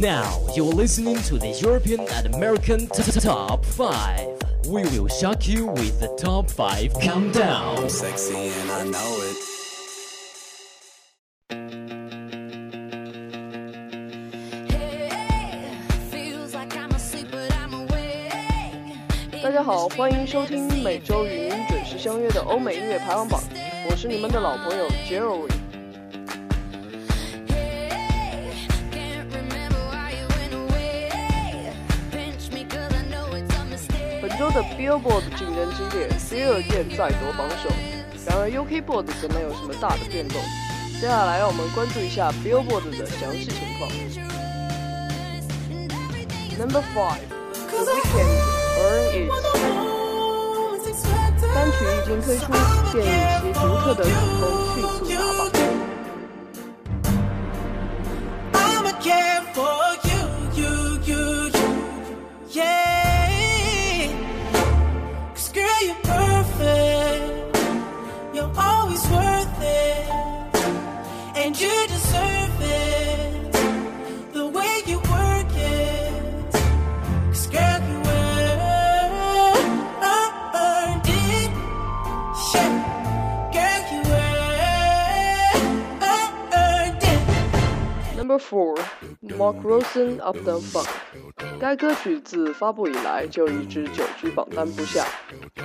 both. Now you're listening to the European and American t- t- Top 5. We will shock you with the Top 5 Countdown. Sexy and I know it. Hey, feels like I'm asleep, but I'm awake. 大家好，欢迎收听每周与您准时相约的欧美音乐排行榜，我是你们的老朋友 Jerry。 周的 Billboard 竞争激烈，C 二 again 再夺榜首，然而 UK Board 则没有什么大的变动。接下来让我们关注一下 Billboard 的详细情况。Number five, The Weeknd, Earn It。单曲一经推出，便以其独特的曲风迅速打榜。Four Mark Rosen of the Funk。该歌曲自发布以来就一直久居榜单不下，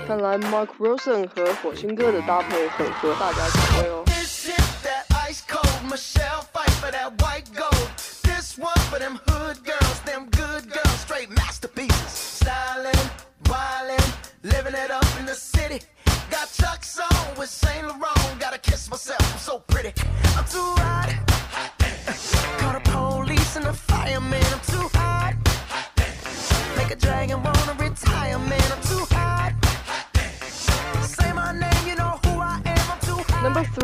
看来 Mark Rosen 和火星哥的搭配很合大家口味哦。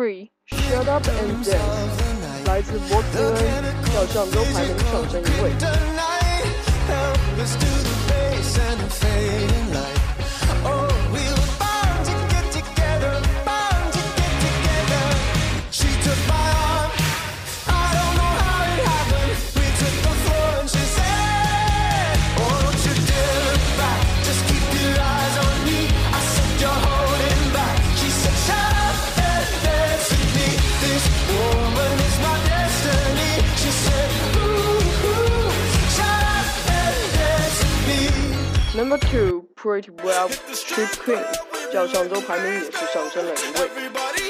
three, Shut Up and Dance，来自博兹恩，较上周排名上升一位。 Number two, Fetty Wap Trap Queen，较上周排名也是上升了一位。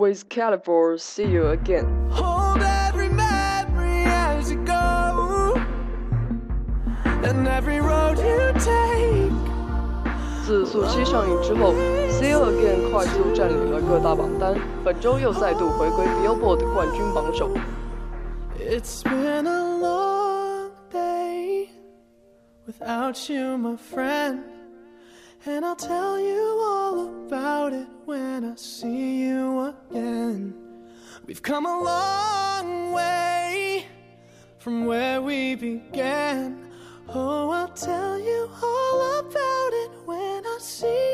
With Khalifa, see you again. Hold every memory as you go, and every road you take. 自速七上映之后，See You Again 快速占领了各大榜单，本周又再度回归 Billboard 冠军榜首。It's been a long day without you, my friend. And I'll tell you all about it when I see you again. We've come a long way from where we began. Oh, I'll tell you all about it when I see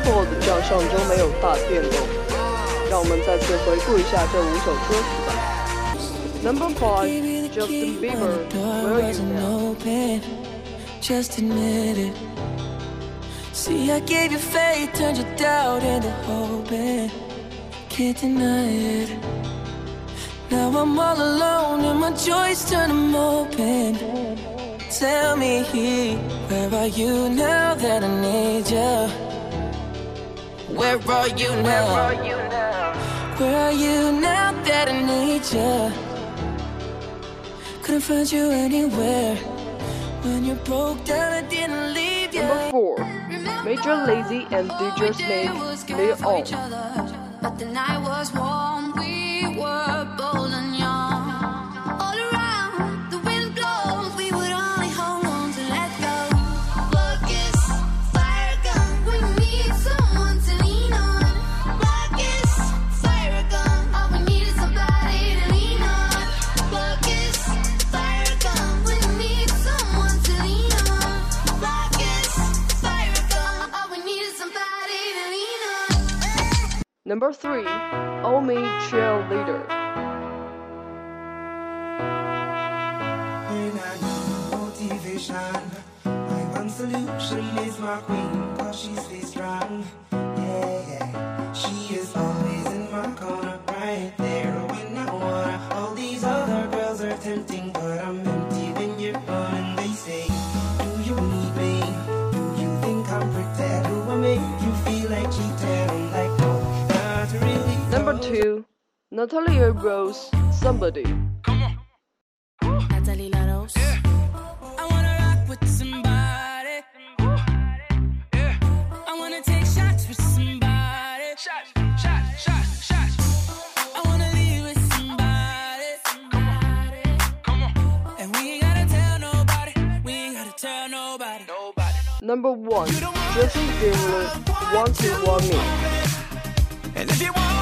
UK Board 较上周没有大变动，让我们再次回顾一下这五首歌曲吧。Number five, Justin Bieber, Where Are You Now? open, just admit it. See, I gave you faith, turned your doubt into hope. can't deny it. Now I'm all alone, and my joys turn them open. Tell me, where are you now that I need you? Where are you now? Where are you now that I need you? Couldn't find you anywhere. When you broke down, I didn't leave you. Number four, Major Lazer and DJ Snake, Lean On. Number three, Omi Cheerleader. Motivation, my one solution is my queen, cause she stays strong. Natalie La Rose, Somebody. Natalie La Rose. I wanna rock with somebody. I wanna take shots with somebody. Shots, shots, shots, shots. I wanna leave with somebody. Come on. And we ain't gotta tell nobody. We ain't gotta tell nobody. Nobody. Number one, Justin Bieber, Want You Want Me. And if you want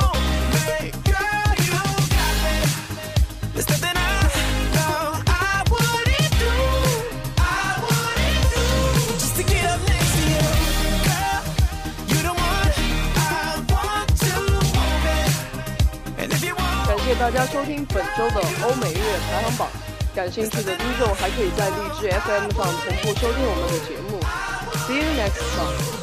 谢大家收听本周的欧美音乐排行榜。感兴趣的听众还可以在荔枝 FM 上同步收听我们的节目。See you next time.